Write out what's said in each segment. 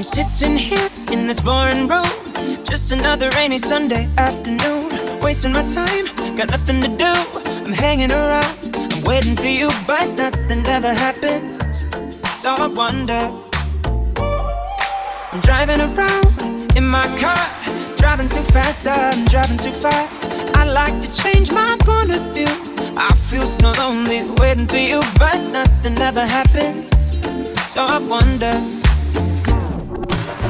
I'm sitting here in this boring room. Just another rainy Sunday afternoon. Wasting my time, got nothing to do. I'm hanging around, I'm waiting for you, but nothing ever happens. So I wonder. I'm driving around in my car, driving too fast, I'm driving too far. I like to change my point of view. I feel so lonely waiting for you, but nothing ever happens. So I wonder.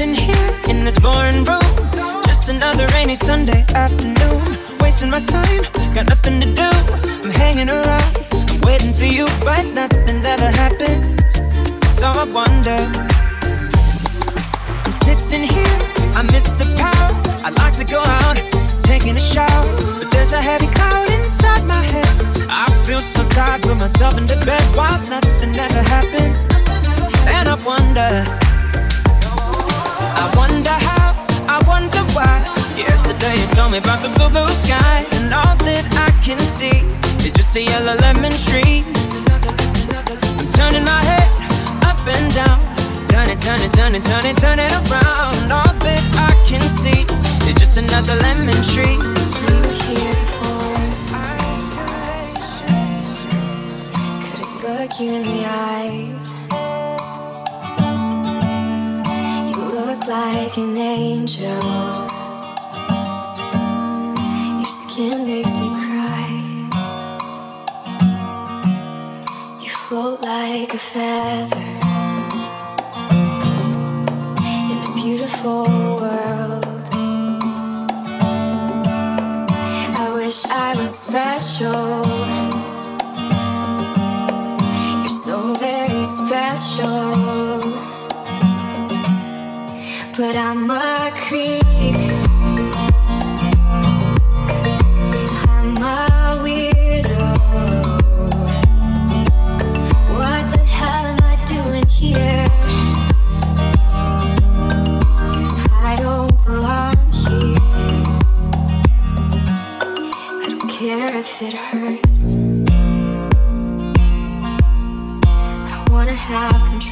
sitting here in this boring room. Just another rainy Sunday afternoon. Wasting my time, got nothing to do. I'm hanging around, I'm waiting for you, but nothing ever happens. So I wonder. I'm sitting here, I miss the power. I'd like to go out, taking a shower, but there's a heavy cloud inside my head. I feel so tired, put myself into bed while nothing ever happened. And I wonder. Yesterday you told me about the blue, blue sky, and all that I can see is just a yellow lemon tree. I'm turning my head up and down, turning, turning, turning, turning, turning around. All that I can see is just another lemon tree. We were here before. Couldn't look you in the eyes. You look like an angel. Feather in a beautiful world. I wish I was special. You're so very special but I'm a creep.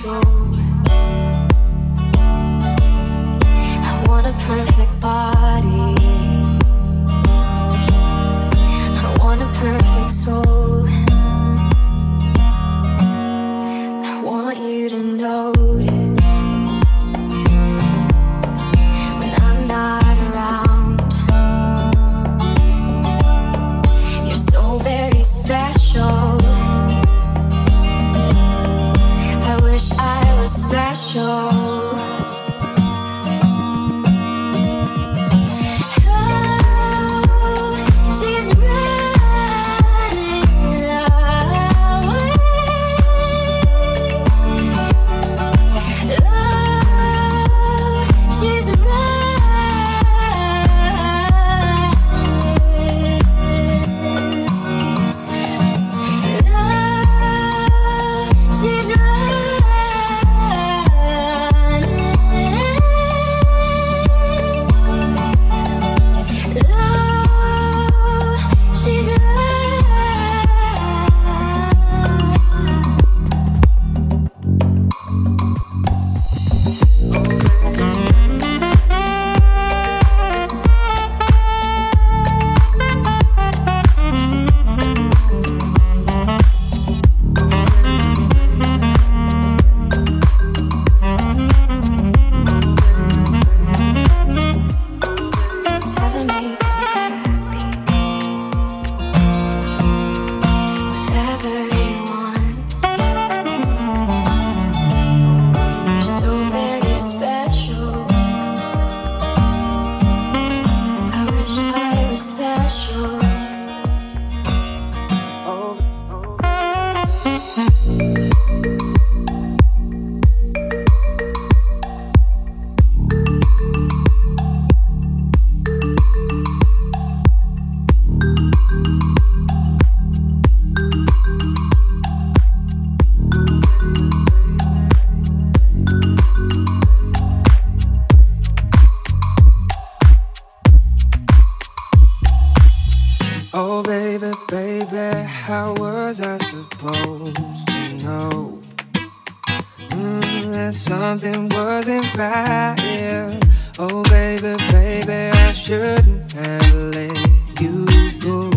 Control. Something wasn't right? Yeah. Oh, baby, baby, I shouldn't have let you go.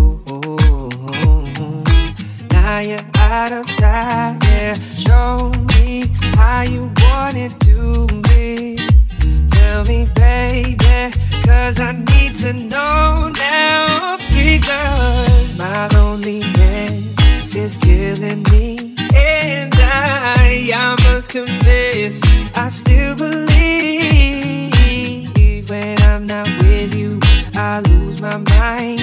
Now you're out of sight, yeah. Show me how you want it to be. Tell me, baby, cause I need to know now. Because my loneliness is killing me. And I, I must confess, I still believe when I'm not with you, I lose my mind.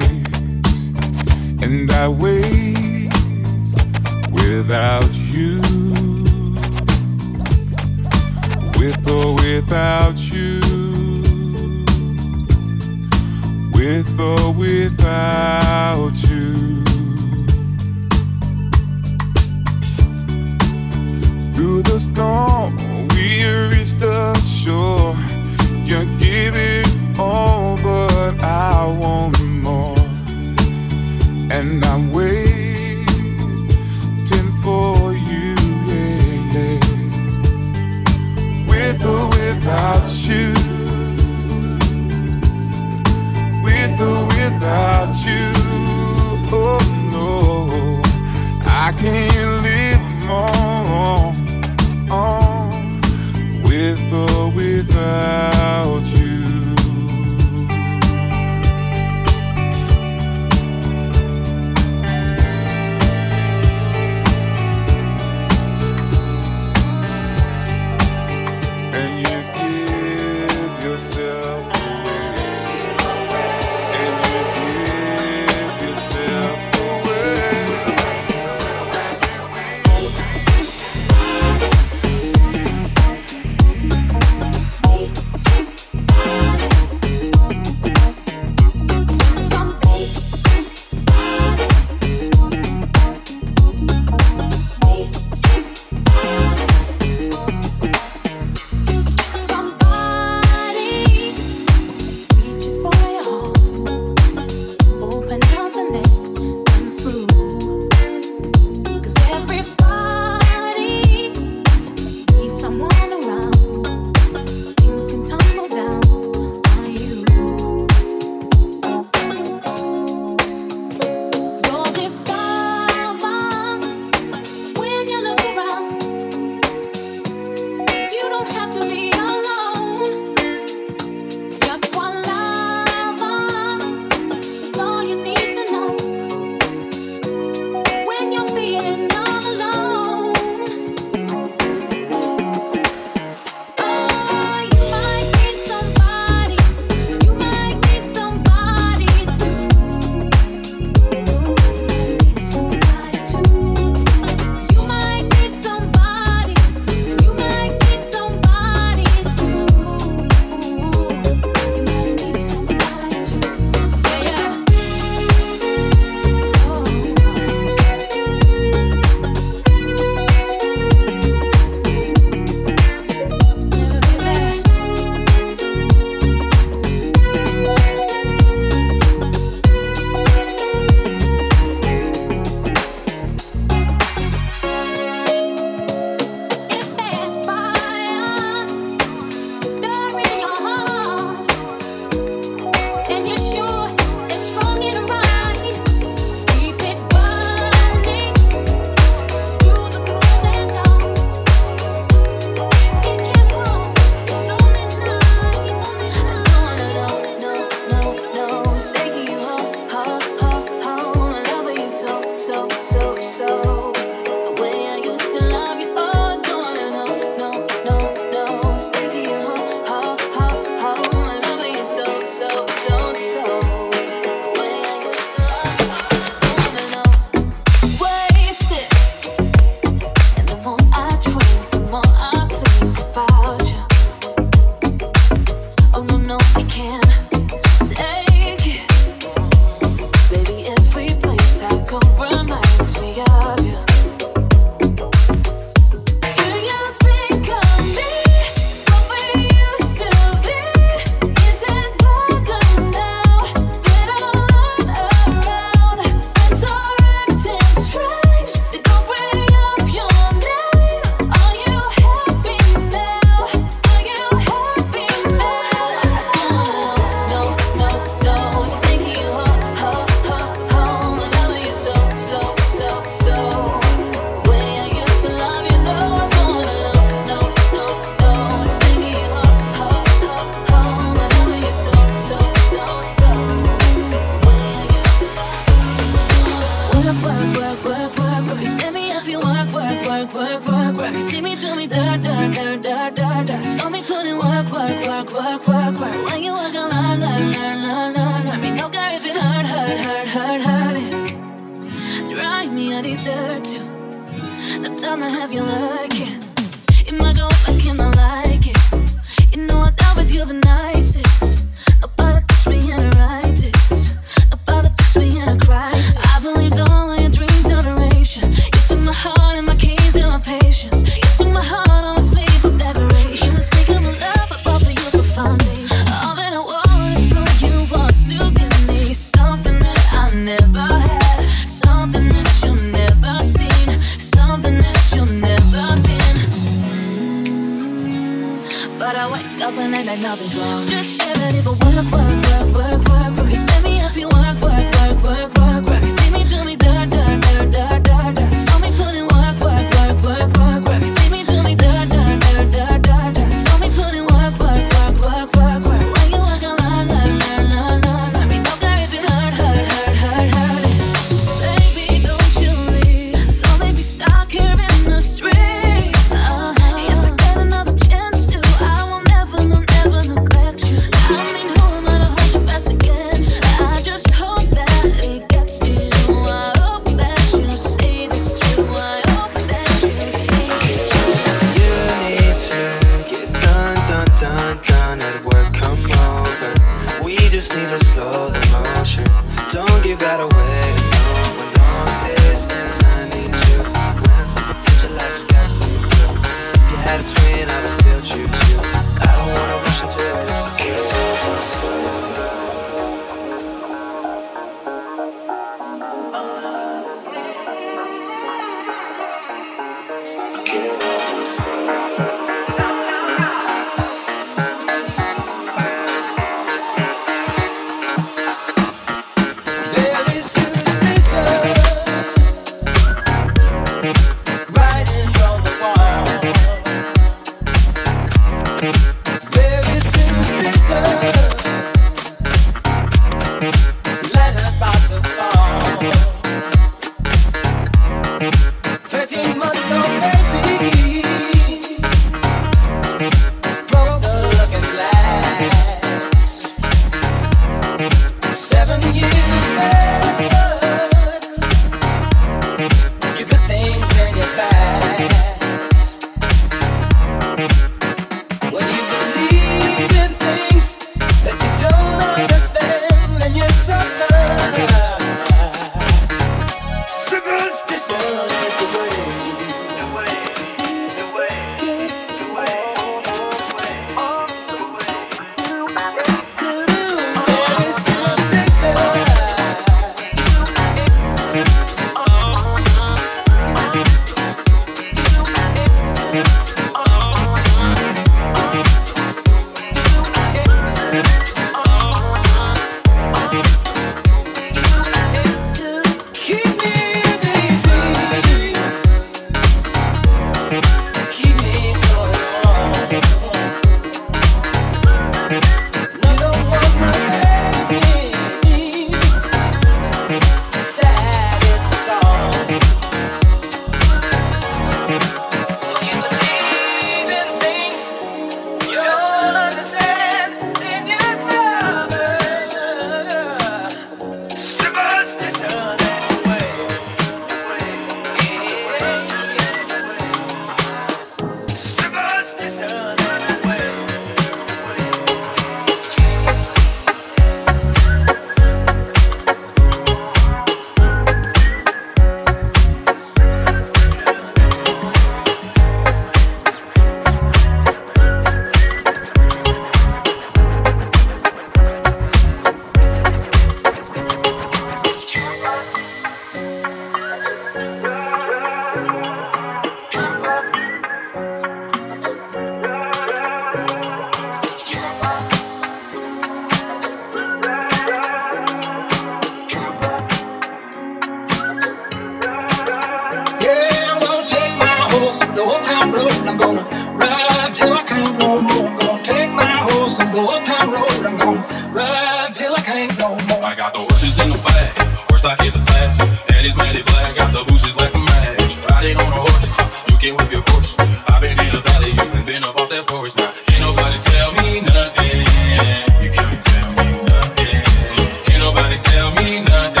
nothing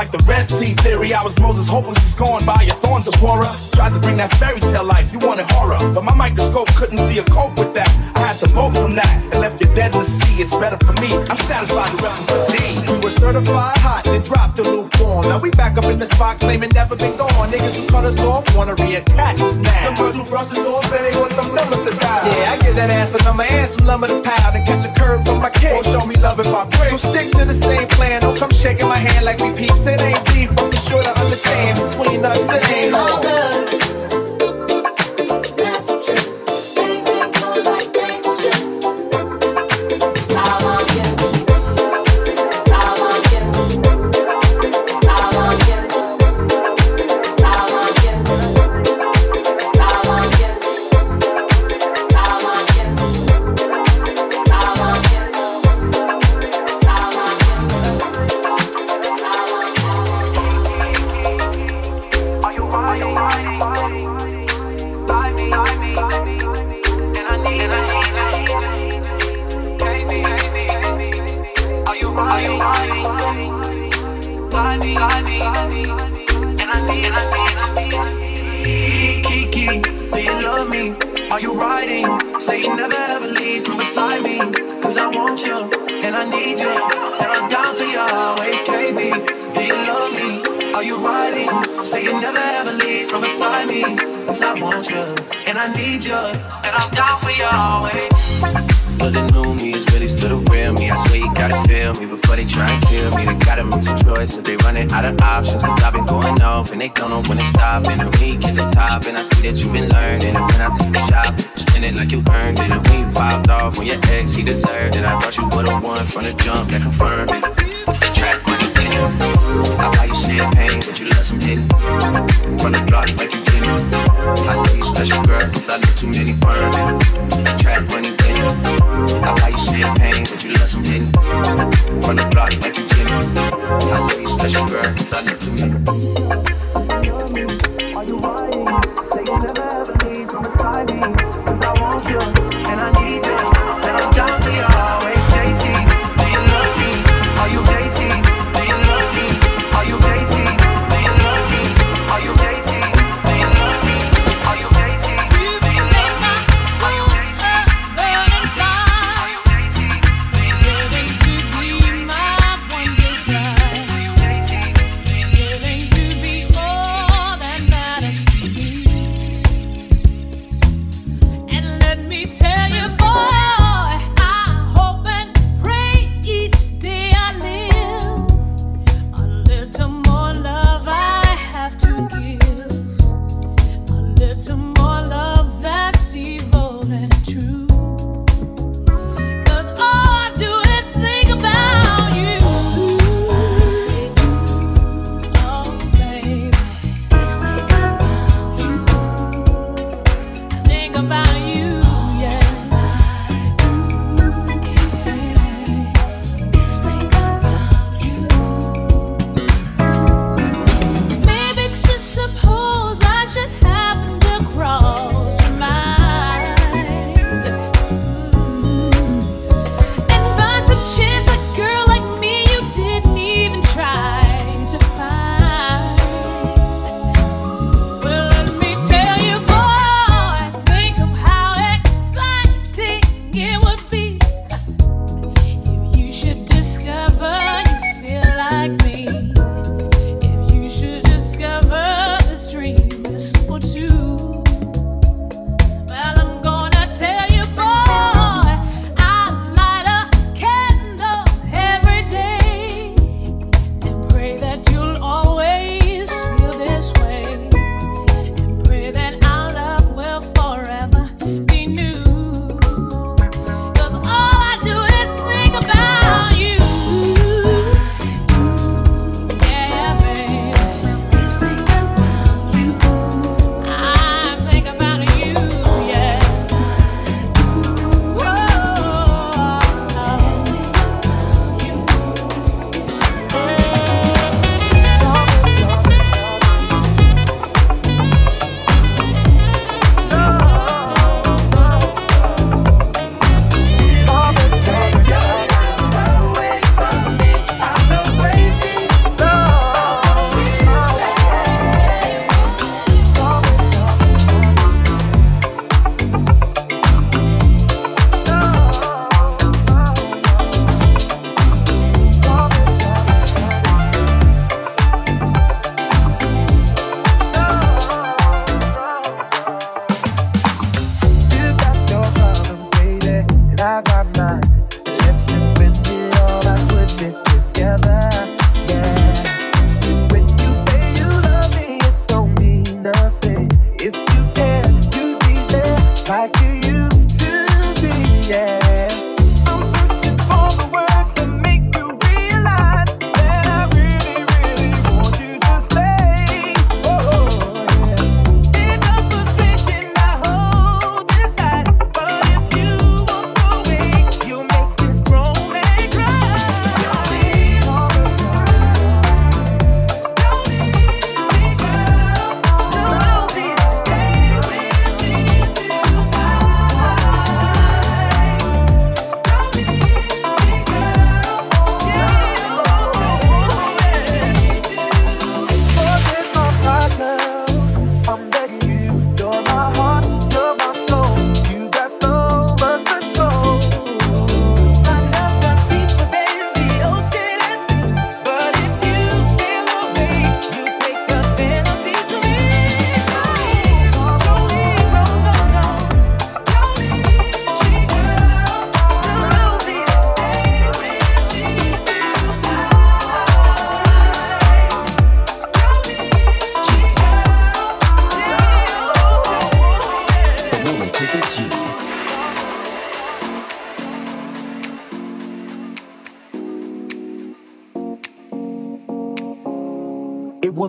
like the Red Sea theory. I was Moses, hopeless, he's gone by your thorns of horror. Tried to bring that fairy tale life, you wanted horror. But my microscope couldn't see a cope with that. I had to vote from that and left you dead in the sea. It's better for me. I'm satisfied to for D. We were certified hot, then dropped the lukewarm. Now we back up in the spot, claiming never been gone. Niggas who cut us off wanna reattach us now. The girls who brush us off, and they want some number to die. Yeah, I give that ass a number and some lumber to pile. And catch a curve from my kid. Won't show me love if I break. So stick to the same plan, don't come shaking my hand like we peeps it. Want you, and I need you. And I'm down for you always, KB. Do you love me? Are you riding? Say you never ever leave from beside me. Cause I want you, and I need you. And I'm down for you always. But the new me is really still the real me. I swear you gotta feel me before they try and kill me. They gotta make some choices. They running out of options. Cause I've been going off and they don't know when to stop. And when you get the top, and I see that you've been learning. And when I the shop, spend it like you earned it. And you popped off when your ex, he deserved it. I thought you would've won from the jump that confirmed it. The track money, bitch. I buy you champagne, but you let some hit From the block like you did I know you special, girl, cause I know too many burn it. Track money, I buy you champagne, but you let some hit From the block like you did I know you special, girl, cause I know too many.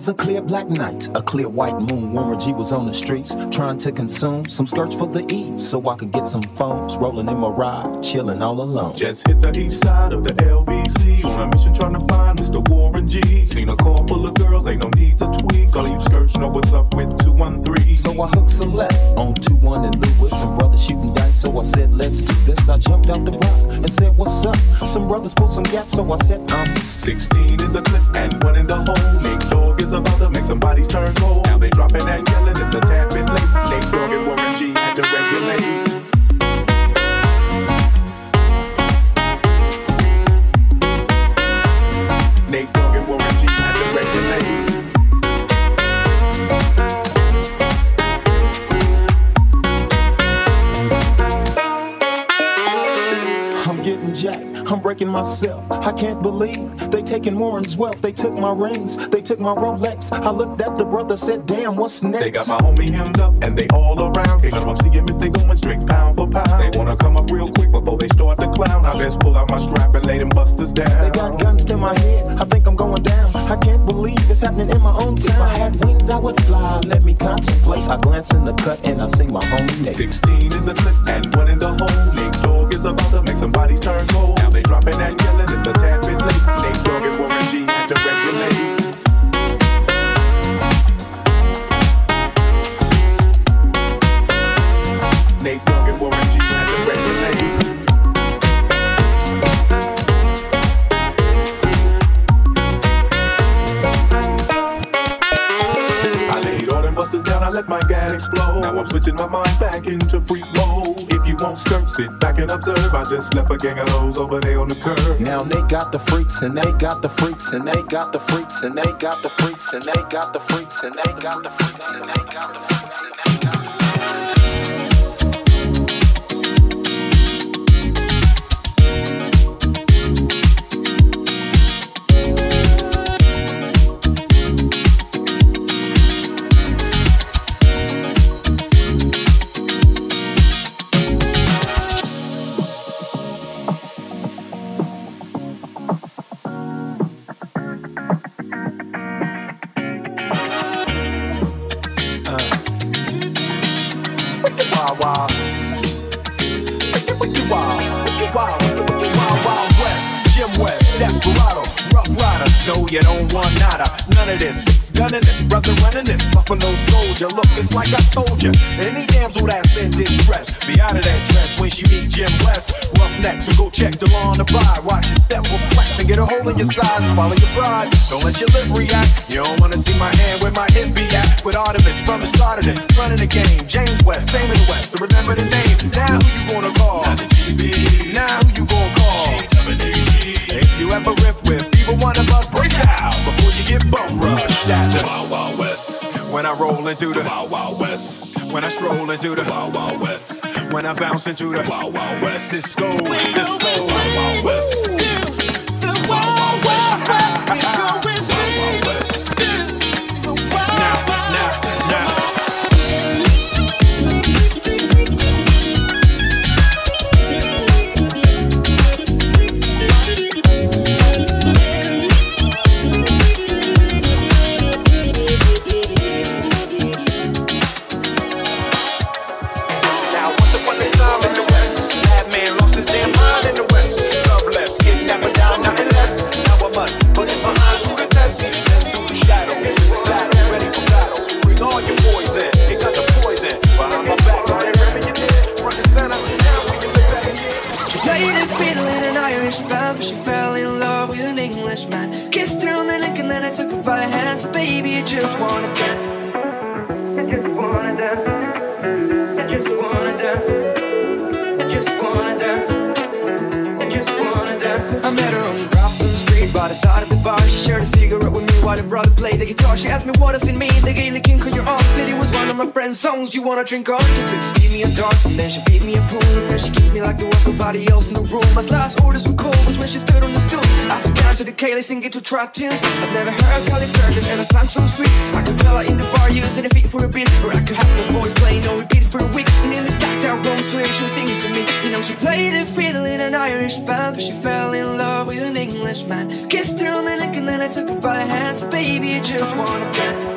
Was a clear black night, a clear white moon. Warren G was on the streets trying to consume some skirts for the eve so I could get some phones. Rolling in my ride, chilling all alone. Just hit the east side of the LBC on a mission trying to find Mr. Warren G. Seen a car full of girls, ain't no need to tweak. All you skirts know what's up with 213. So I hooked a left on 2 1 and Lewis. Some brothers shooting dice, so I said, let's do this. I jumped out the rock and said, what's up? Some brothers pulled some gas, so I said, I'm 16 in the clip and one in the hole. Nate Dogg is about to make some bodies turn cold. Now they dropping and yelling, it's a tad bit late. Nate Dogg and Warren G had to regulate. I'm breaking myself. I can't believe they taking Warren's wealth. They took my rings. They took my Rolex. I looked at the brother, said, "Damn, what's next?" They got my homie hemmed up and they all around. Can't let them see him if they going straight pound for pound. They wanna come up real quick before they start to clown. I best pull out my strap and lay them busters down. They got guns to my head. I think I'm going down. I can't believe it's happening in my own town. If I had wings, I would fly. Let me contemplate. I glance in the cut and I see my homie Nate. 16 in the clip and one in the hole. Nate Dogg is about to make some bodies turn cold. They dropping and yelling, it's a tad bit late. Nate Dogg and Warren G had to regulate. Nate Dogg and Warren G had to regulate. I laid all them busters down, I let my gat explode. Now I'm switching my mind back into freak sit back and observe. I just left a gang of those over there on the curb. Now they got the freaks and they got the freaks and they got the freaks and they got the freaks and they got the freaks and they got the freaks and they got the freaks and they got the freaks. Buffalo. Look, it's like I told you. Any damsel that's in distress, be out of that dress when she meet Jim West. Rough neck, so go check the lawn the buy. Watch your step will flex and get a hole in your sides. Follow your pride. Don't let your lip react. You don't wanna see my hand where my hip be at. With Artemus from the start of this, running the game. James West, same in the West. So remember the name. Now who you gonna call? Now who you When I roll into the Wild Wild West. When I stroll into the Wild Wild West. When I bounce into the Wild Wild West. Cisco, Cisco, songs you wanna drink or to. Give me a dance and then she beat me a pool. And then she kissed me like there was nobody else in the room. My last orders were cold was when she stood on the stool. After down to the ceili singing to track tunes. I've never heard Carrickfergus and a song so sweet. I could tell her in the bar using a feet for a beat. Or I could have the boys playing on repeat for a week. And in the dark down room, swear she was singing to me. You know, she played a fiddle in an Irish band. But she fell in love with an Englishman. Kissed her on the neck and then I took her by the hands. Baby, I just wanna dance.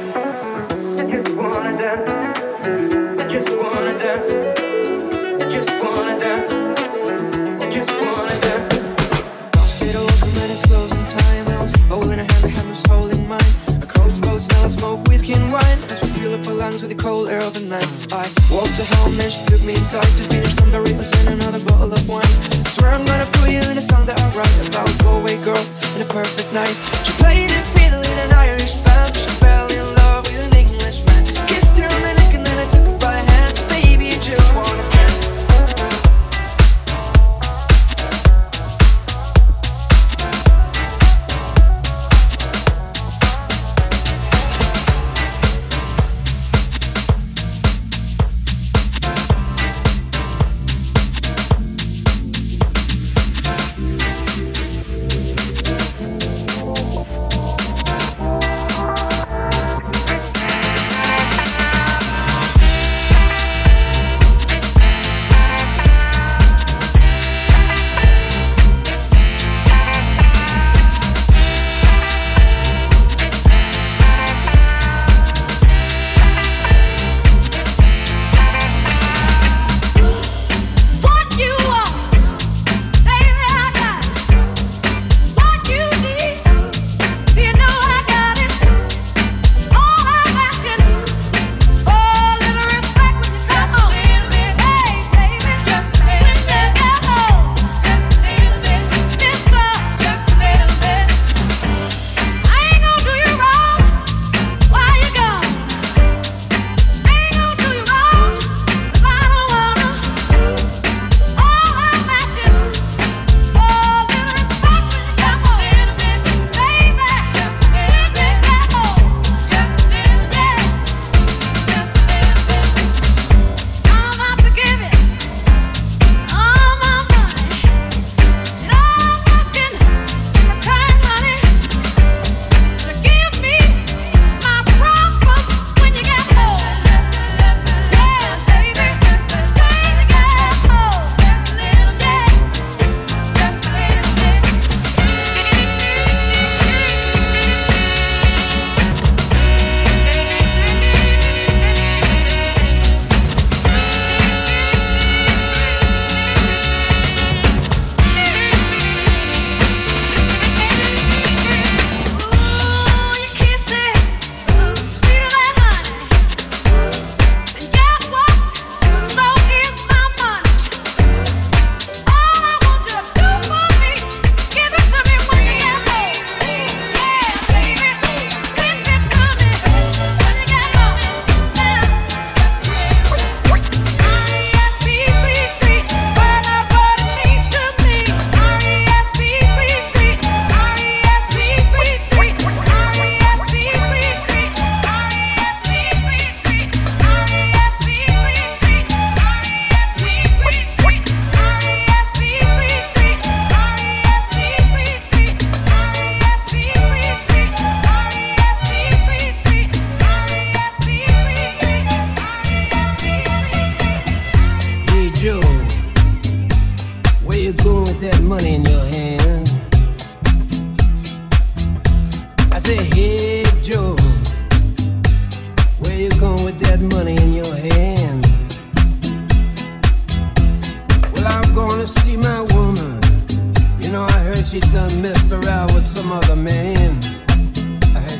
smoke whiskey and wine. As we fill up our lungs with the cold air of the night. I walked to home and she took me inside To finish some Doritos and another bottle of wine. I swear I'm gonna put you in a song that I write About Galway girl in a perfect night. She played a fiddle in an Irish band. She fell in love with an Englishman Kissed her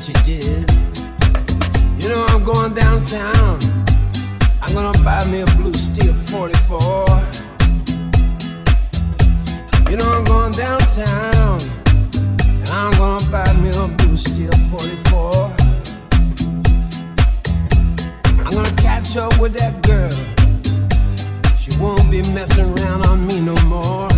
what you did. You know, I'm going downtown. I'm gonna buy me a blue steel 44. You know, I'm going downtown. And I'm gonna buy me a blue steel 44. I'm gonna catch up with that girl. She won't be messing around on me no more.